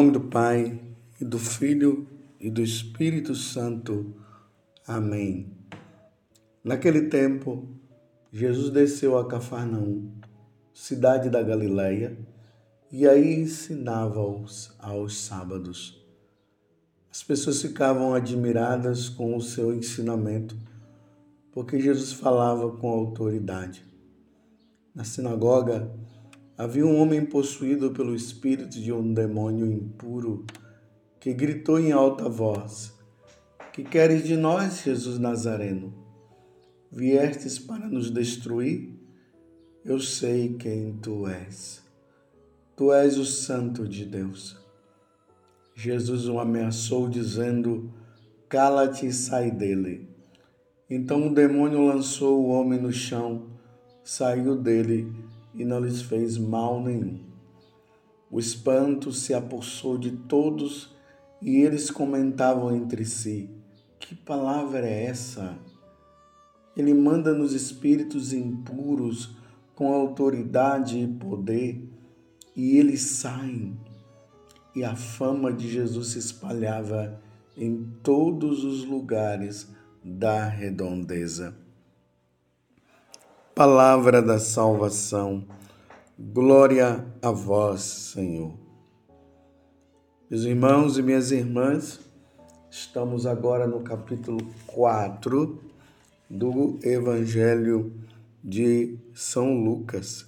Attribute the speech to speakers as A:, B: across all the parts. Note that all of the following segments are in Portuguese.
A: nome do Pai, e do Filho e do Espírito Santo. Amém. Naquele tempo, Jesus desceu a Cafarnaum, cidade da Galileia, e aí ensinava aos, aos sábados. As pessoas ficavam admiradas com o seu ensinamento, porque Jesus falava com autoridade. Na sinagoga, havia um homem possuído pelo espírito de um demônio impuro que gritou em alta voz: Que queres de nós, Jesus Nazareno? Viestes para nos destruir? Eu sei quem tu és. Tu és o Santo de Deus. Jesus o ameaçou, dizendo: Cala-te e sai dele. Então o demônio lançou o homem no chão, saiu dele e não lhes fez mal nenhum. O espanto se apossou de todos e eles comentavam entre si: Que palavra é essa? Ele manda nos espíritos impuros com autoridade e poder, e eles saem. E a fama de Jesus se espalhava em todos os lugares da redondeza palavra da salvação. Glória a vós, Senhor. Meus irmãos e minhas irmãs, estamos agora no capítulo 4 do Evangelho de São Lucas.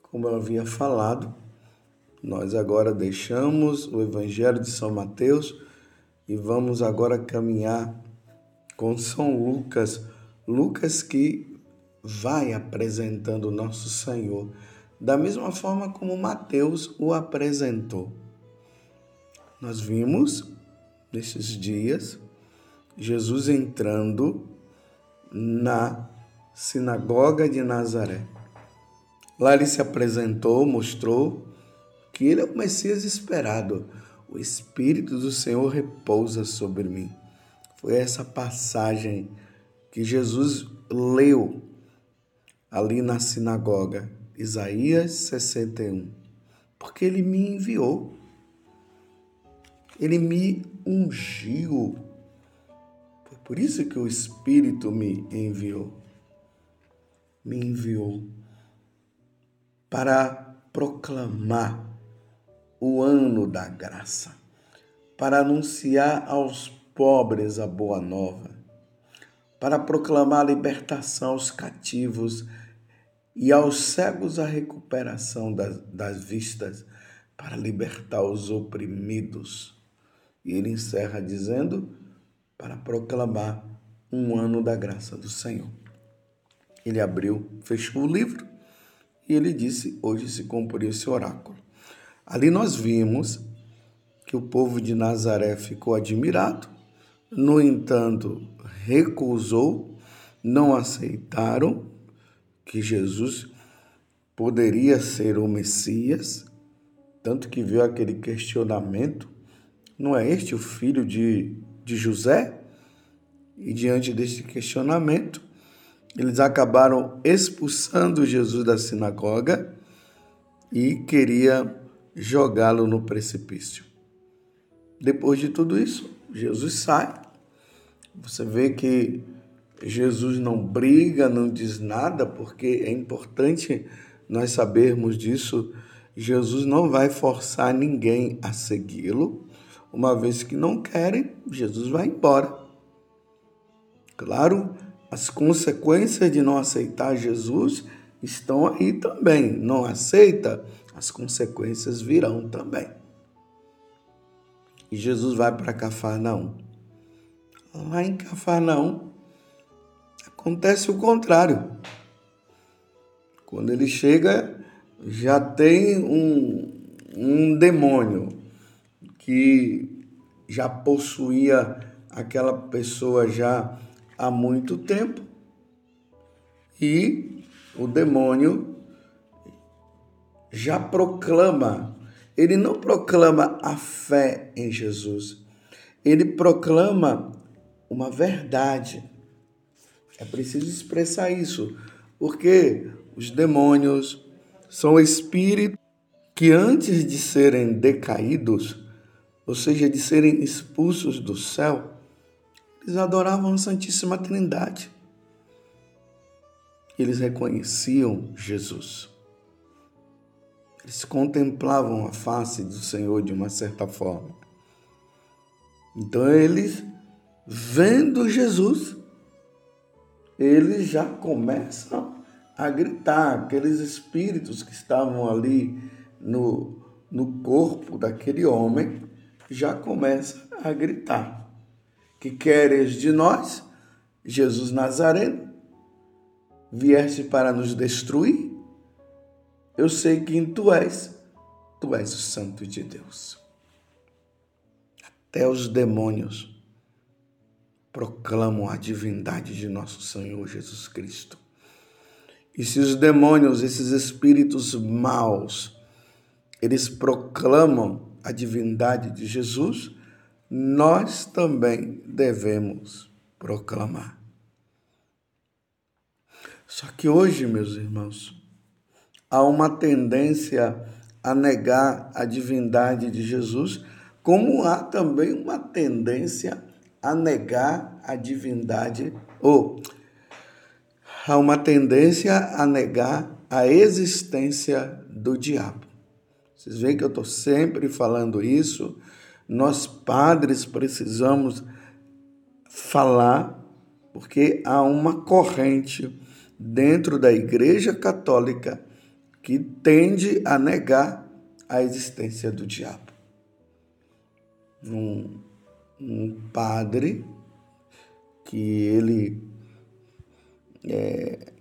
A: Como eu havia falado, nós agora deixamos o Evangelho de São Mateus e vamos agora caminhar com São Lucas. Lucas que vai apresentando nosso Senhor, da mesma forma como Mateus o apresentou. Nós vimos nesses dias Jesus entrando na sinagoga de Nazaré. Lá ele se apresentou, mostrou que ele é o Messias esperado. O Espírito do Senhor repousa sobre mim. Foi essa passagem que Jesus leu ali na sinagoga, Isaías 61, porque ele me enviou, ele me ungiu. Foi por isso que o Espírito me enviou. Me enviou para proclamar o ano da graça, para anunciar aos pobres a boa nova, para proclamar a libertação aos cativos e aos cegos a recuperação das, das vistas para libertar os oprimidos. E ele encerra dizendo: para proclamar um ano da graça do Senhor. Ele abriu, fechou o livro e ele disse: Hoje se cumpriu esse oráculo. Ali nós vimos que o povo de Nazaré ficou admirado, no entanto, recusou, não aceitaram que Jesus poderia ser o Messias, tanto que viu aquele questionamento: não é este o filho de, de José? E diante deste questionamento, eles acabaram expulsando Jesus da sinagoga e queria jogá-lo no precipício. Depois de tudo isso, Jesus sai. Você vê que Jesus não briga, não diz nada, porque é importante nós sabermos disso. Jesus não vai forçar ninguém a segui-lo. Uma vez que não querem, Jesus vai embora. Claro, as consequências de não aceitar Jesus estão aí também. Não aceita, as consequências virão também. E Jesus vai para Cafarnaum. Lá em Cafarnaum, Acontece o contrário. Quando ele chega, já tem um, um demônio que já possuía aquela pessoa já há muito tempo. E o demônio já proclama, ele não proclama a fé em Jesus, ele proclama uma verdade. É preciso expressar isso, porque os demônios são espíritos que antes de serem decaídos, ou seja, de serem expulsos do céu, eles adoravam a Santíssima Trindade. Eles reconheciam Jesus. Eles contemplavam a face do Senhor de uma certa forma. Então eles, vendo Jesus, eles já começam a gritar. Aqueles espíritos que estavam ali no, no corpo daquele homem já começam a gritar. Que queres de nós, Jesus Nazareno? Vieste para nos destruir? Eu sei quem tu és. Tu és o Santo de Deus. Até os demônios proclamam a divindade de nosso Senhor Jesus Cristo. E se os demônios, esses espíritos maus, eles proclamam a divindade de Jesus, nós também devemos proclamar. Só que hoje, meus irmãos, há uma tendência a negar a divindade de Jesus, como há também uma tendência a negar a divindade, ou há uma tendência a negar a existência do diabo. Vocês veem que eu estou sempre falando isso. Nós padres precisamos falar, porque há uma corrente dentro da Igreja Católica que tende a negar a existência do diabo. Um, um padre que ele é,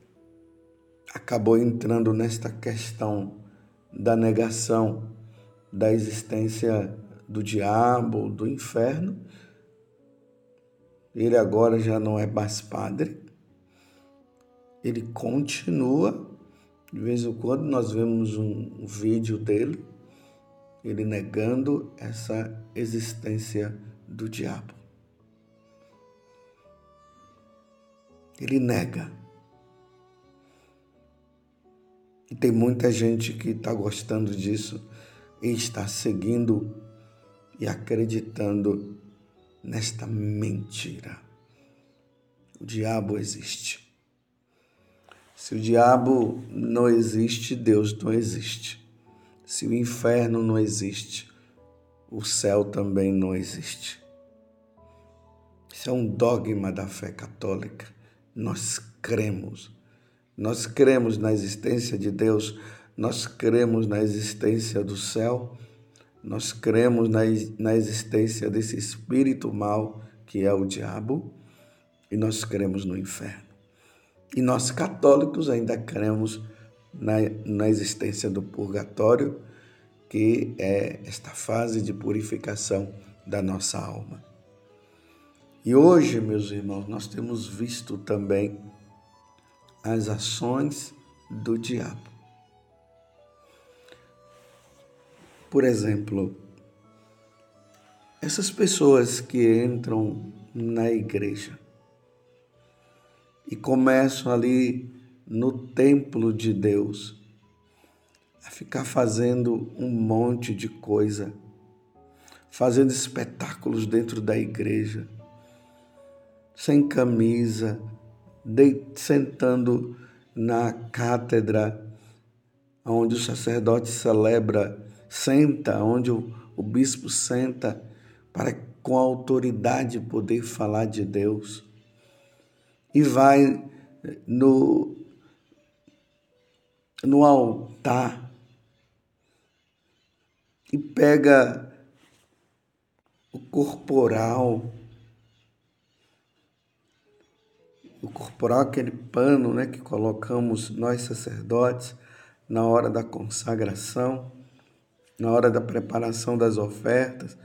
A: acabou entrando nesta questão da negação da existência do diabo, do inferno. Ele agora já não é mais padre. Ele continua. De vez em quando nós vemos um vídeo dele, ele negando essa existência do diabo. Ele nega. E tem muita gente que está gostando disso e está seguindo e acreditando nesta mentira. O diabo existe. Se o diabo não existe, Deus não existe. Se o inferno não existe, o céu também não existe. Isso é um dogma da fé católica. Nós cremos nós cremos na existência de Deus, nós cremos na existência do céu, nós cremos na, na existência desse espírito mal que é o diabo e nós cremos no inferno. E nós católicos ainda cremos na, na existência do purgatório, que é esta fase de purificação da nossa alma. E hoje, meus irmãos, nós temos visto também as ações do diabo. Por exemplo, essas pessoas que entram na igreja e começam ali no templo de Deus a ficar fazendo um monte de coisa, fazendo espetáculos dentro da igreja, sem camisa, de, sentando na cátedra, onde o sacerdote celebra, senta, onde o, o bispo senta, para com autoridade poder falar de Deus. E vai no, no altar e pega o corporal o corporal, aquele pano né, que colocamos nós sacerdotes na hora da consagração, na hora da preparação das ofertas,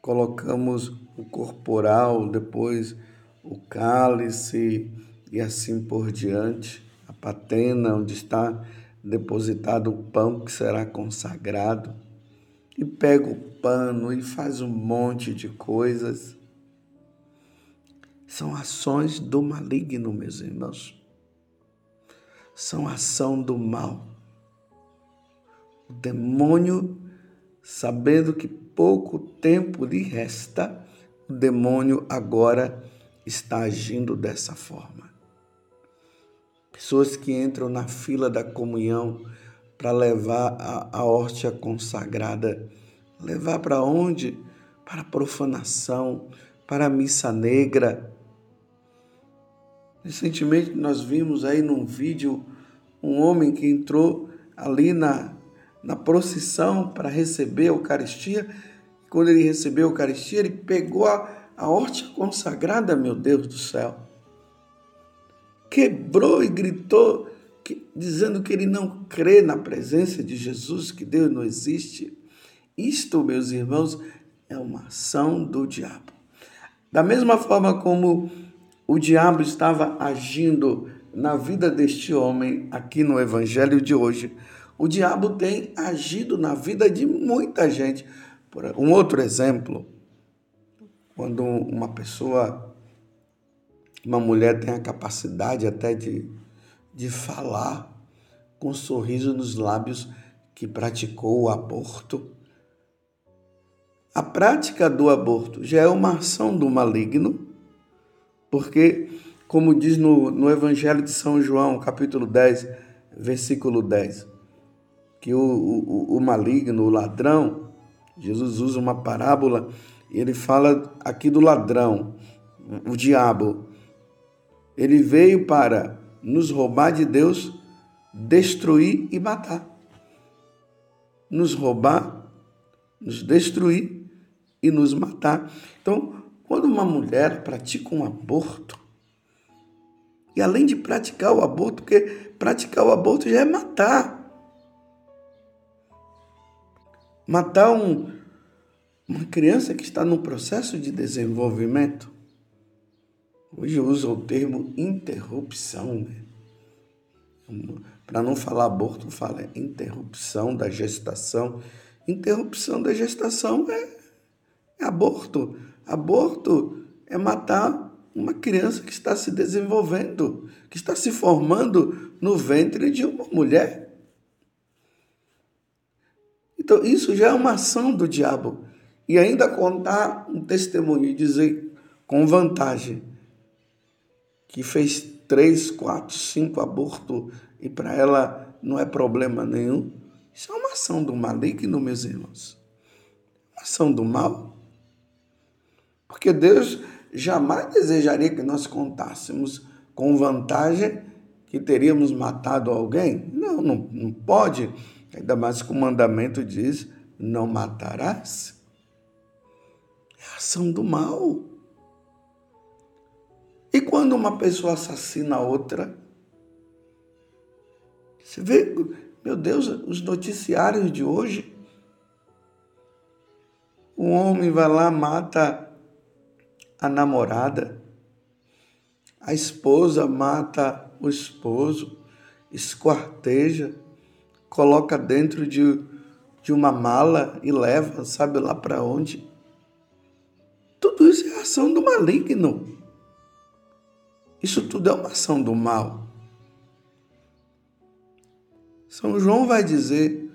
A: colocamos o corporal, depois o cálice e assim por diante, a patena onde está depositado o pão que será consagrado, e pega o pano e faz um monte de coisas são ações do maligno, meus irmãos. São ação do mal. O demônio, sabendo que pouco tempo lhe resta, o demônio agora está agindo dessa forma. Pessoas que entram na fila da comunhão para levar a, a hóstia consagrada, levar para onde? Para profanação, para a missa negra. Recentemente nós vimos aí num vídeo um homem que entrou ali na, na procissão para receber a Eucaristia. Quando ele recebeu a Eucaristia, ele pegou a, a hóstia consagrada, meu Deus do céu. Quebrou e gritou, que, dizendo que ele não crê na presença de Jesus, que Deus não existe. Isto, meus irmãos, é uma ação do diabo. Da mesma forma como o diabo estava agindo na vida deste homem aqui no evangelho de hoje, o diabo tem agido na vida de muita gente. Um outro exemplo, quando uma pessoa, uma mulher tem a capacidade até de, de falar com um sorriso nos lábios que praticou o aborto. A prática do aborto já é uma ação do maligno, porque, como diz no, no Evangelho de São João, capítulo 10, versículo 10, que o, o, o maligno, o ladrão, Jesus usa uma parábola e ele fala aqui do ladrão, o diabo. Ele veio para nos roubar de Deus, destruir e matar. Nos roubar, nos destruir e nos matar. Então, quando uma mulher pratica um aborto, e além de praticar o aborto, porque praticar o aborto já é matar. Matar um, uma criança que está no processo de desenvolvimento. Hoje usa o termo interrupção, né? Para não falar aborto, fala interrupção da gestação. Interrupção da gestação é, é aborto. Aborto é matar uma criança que está se desenvolvendo, que está se formando no ventre de uma mulher. Então, isso já é uma ação do diabo. E ainda contar um testemunho e dizer com vantagem que fez três, quatro, cinco abortos e para ela não é problema nenhum. Isso é uma ação do maligno, meus irmãos. Uma ação do mal. Porque Deus jamais desejaria que nós contássemos com vantagem que teríamos matado alguém. Não, não, não pode. Ainda mais que o mandamento diz: não matarás. É a ação do mal. E quando uma pessoa assassina a outra? Você vê, meu Deus, os noticiários de hoje. Um homem vai lá, mata a namorada, a esposa mata o esposo, esquarteja coloca dentro de, de uma mala e leva, sabe lá para onde. Tudo isso é ação do maligno. Isso tudo é uma ação do mal. São João vai dizer,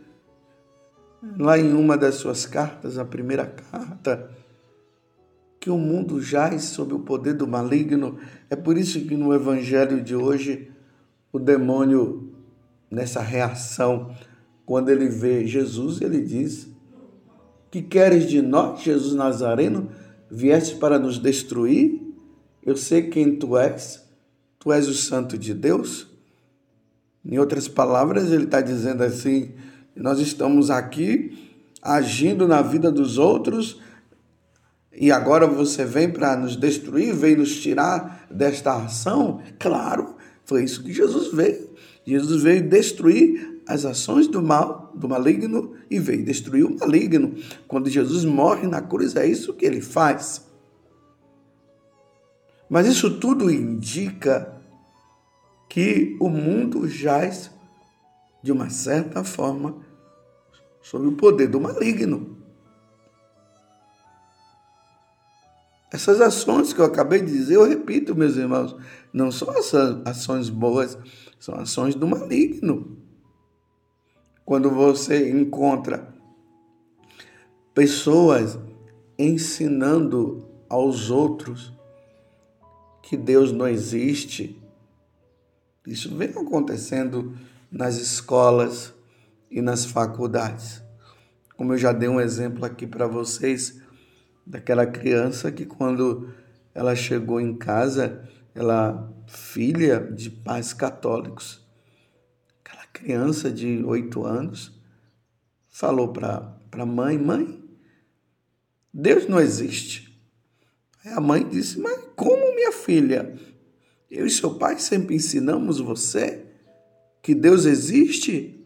A: lá em uma das suas cartas, a primeira carta, que o mundo jaz sob o poder do maligno. É por isso que no evangelho de hoje o demônio nessa reação, quando ele vê Jesus, ele diz: Que queres de nós, Jesus Nazareno? Vieste para nos destruir? Eu sei quem tu és, tu és o Santo de Deus. Em outras palavras, ele está dizendo assim: nós estamos aqui agindo na vida dos outros e agora você vem para nos destruir, vem nos tirar desta ação? Claro, foi isso que Jesus veio. Jesus veio destruir as ações do mal, do maligno, e veio destruir o maligno. Quando Jesus morre na cruz, é isso que ele faz. Mas isso tudo indica que o mundo jaz, de uma certa forma, sob o poder do maligno. Essas ações que eu acabei de dizer, eu repito, meus irmãos, não são ações boas, são ações do maligno. quando você encontra pessoas ensinando aos outros que Deus não existe. Isso vem acontecendo nas escolas e nas faculdades. Como eu já dei um exemplo aqui para vocês, daquela criança que quando ela chegou em casa, ela filha de pais católicos, aquela criança de oito anos falou para a mãe, mãe, Deus não existe. Aí a mãe disse, mas como minha filha? Eu e seu pai sempre ensinamos você que Deus existe?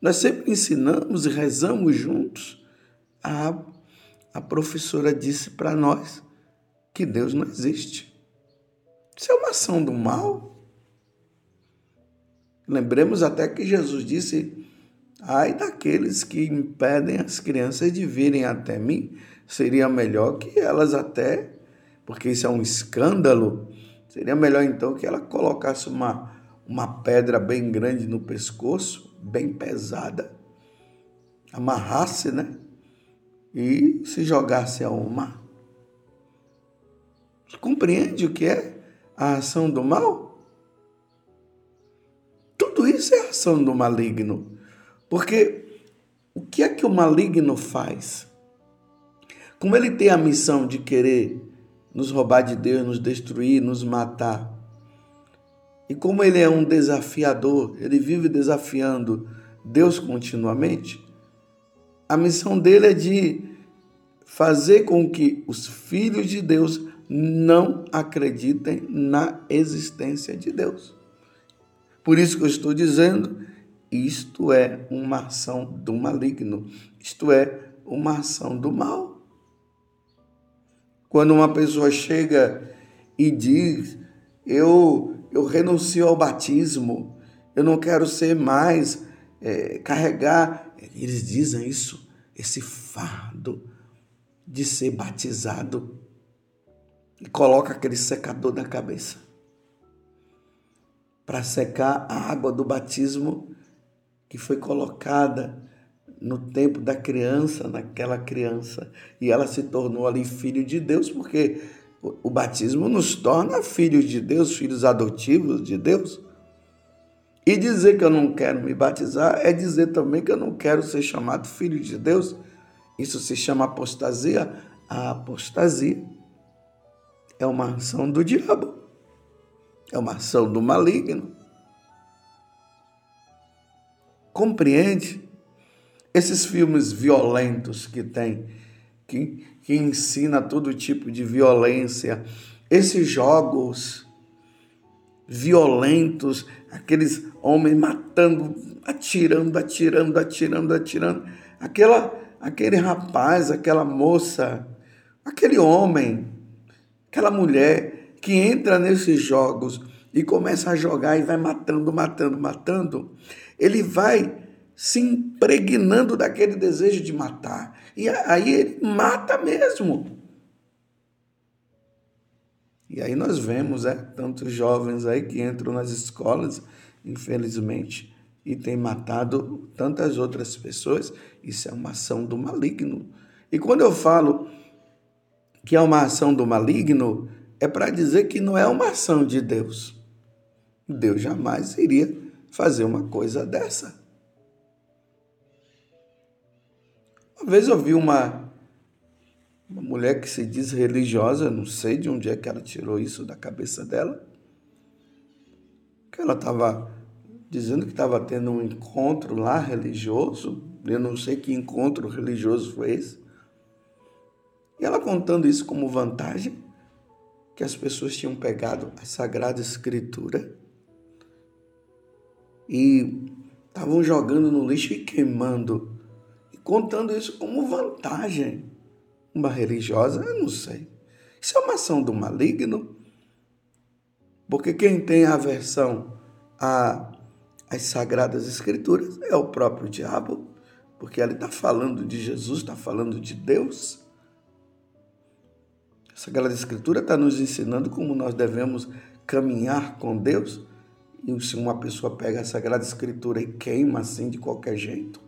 A: Nós sempre ensinamos e rezamos juntos. A, a professora disse para nós que Deus não existe. Isso é uma ação do mal. Lembremos até que Jesus disse: Ai daqueles que impedem as crianças de virem até mim, seria melhor que elas até, porque isso é um escândalo, seria melhor então que ela colocasse uma, uma pedra bem grande no pescoço bem pesada, amarrasse, né? E se jogasse ao mar. Compreende o que é a ação do mal? Tudo isso é ação do maligno. Porque o que é que o maligno faz? Como ele tem a missão de querer nos roubar de Deus, nos destruir, nos matar, e como ele é um desafiador, ele vive desafiando Deus continuamente, a missão dele é de fazer com que os filhos de Deus não acreditem na existência de Deus. Por isso que eu estou dizendo, isto é uma ação do maligno, isto é uma ação do mal. Quando uma pessoa chega e diz, eu eu renuncio ao batismo, eu não quero ser mais, é, carregar, eles dizem isso, esse fardo de ser batizado e coloca aquele secador na cabeça para secar a água do batismo que foi colocada no tempo da criança, naquela criança, e ela se tornou ali filho de Deus, porque o batismo nos torna filhos de Deus, filhos adotivos de Deus. E dizer que eu não quero me batizar é dizer também que eu não quero ser chamado filho de Deus. Isso se chama apostasia. A apostasia é uma ação do diabo, é uma ação do maligno. Compreende? Esses filmes violentos que tem que, que ensina todo tipo de violência. Esses jogos violentos, aqueles homens matando, atirando, atirando, atirando, atirando. Aquela, aquele rapaz, aquela moça, aquele homem, aquela mulher que entra nesses jogos e começa a jogar e vai matando, matando, matando, ele vai se impregnando daquele desejo de matar. E aí ele mata mesmo. E aí nós vemos é, tantos jovens aí que entram nas escolas, infelizmente, e têm matado tantas outras pessoas. Isso é uma ação do maligno. E quando eu falo que é uma ação do maligno, é para dizer que não é uma ação de Deus. Deus jamais iria fazer uma coisa dessa. Uma vez eu vi uma, uma mulher que se diz religiosa, não sei de onde é que ela tirou isso da cabeça dela, que ela estava dizendo que estava tendo um encontro lá religioso, eu não sei que encontro religioso foi esse, e ela contando isso como vantagem, que as pessoas tinham pegado a Sagrada Escritura e estavam jogando no lixo e queimando. Contando isso como vantagem. Uma religiosa, eu não sei. Isso é uma ação do maligno. Porque quem tem aversão às sagradas escrituras é o próprio diabo, porque ele está falando de Jesus, está falando de Deus. A Sagrada Escritura está nos ensinando como nós devemos caminhar com Deus E se uma pessoa pega a Sagrada Escritura e queima assim de qualquer jeito,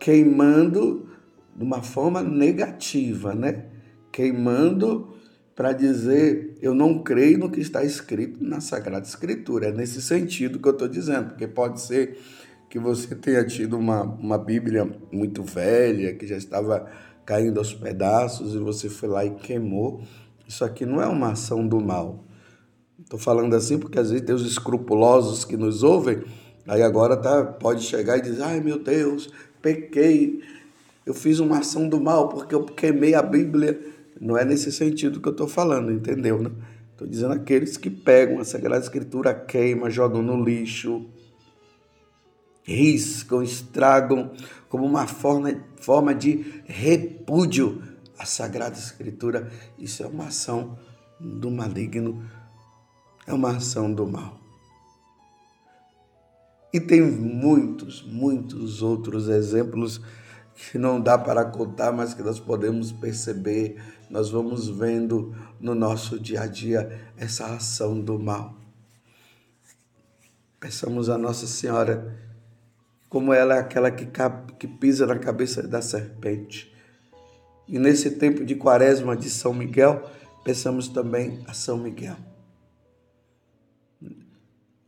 A: queimando de uma forma negativa, né? Queimando para dizer eu não creio no que está escrito na Sagrada Escritura. É nesse sentido que eu estou dizendo, porque pode ser que você tenha tido uma, uma Bíblia muito velha, que já estava caindo aos pedaços e você foi lá e queimou. Isso aqui não é uma ação do mal. Estou falando assim porque às vezes tem os escrupulosos que nos ouvem, aí agora tá, pode chegar e dizer: ai meu Deus, pequei, eu fiz uma ação do mal porque eu queimei a Bíblia. Não é nesse sentido que eu estou falando, entendeu? Né? Estou dizendo aqueles que pegam a Sagrada Escritura, queimam, jogam no lixo, riscam, estragam, como uma forma, forma de repúdio à Sagrada Escritura. Isso é uma ação do maligno, é uma ação do mal. E tem muitos, muitos outros exemplos que não dá para contar, mas que nós podemos perceber, nós vamos vendo no nosso dia a dia essa ação do mal. Peçamos a Nossa Senhora, como ela é aquela que, que pisa na cabeça da serpente. E nesse tempo de quaresma de São Miguel, peçamos também a São Miguel.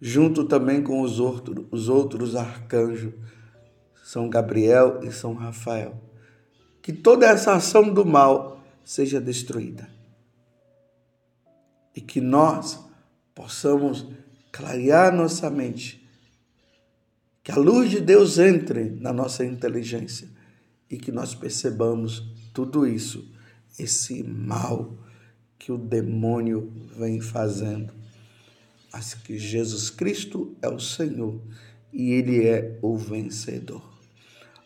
A: Junto também com os outros, os outros arcanjos, são Gabriel e São Rafael. Que toda essa ação do mal seja destruída. E que nós possamos clarear nossa mente. Que a luz de Deus entre na nossa inteligência e que nós percebamos tudo isso, esse mal que o demônio vem fazendo. Mas que Jesus Cristo é o Senhor e Ele é o vencedor.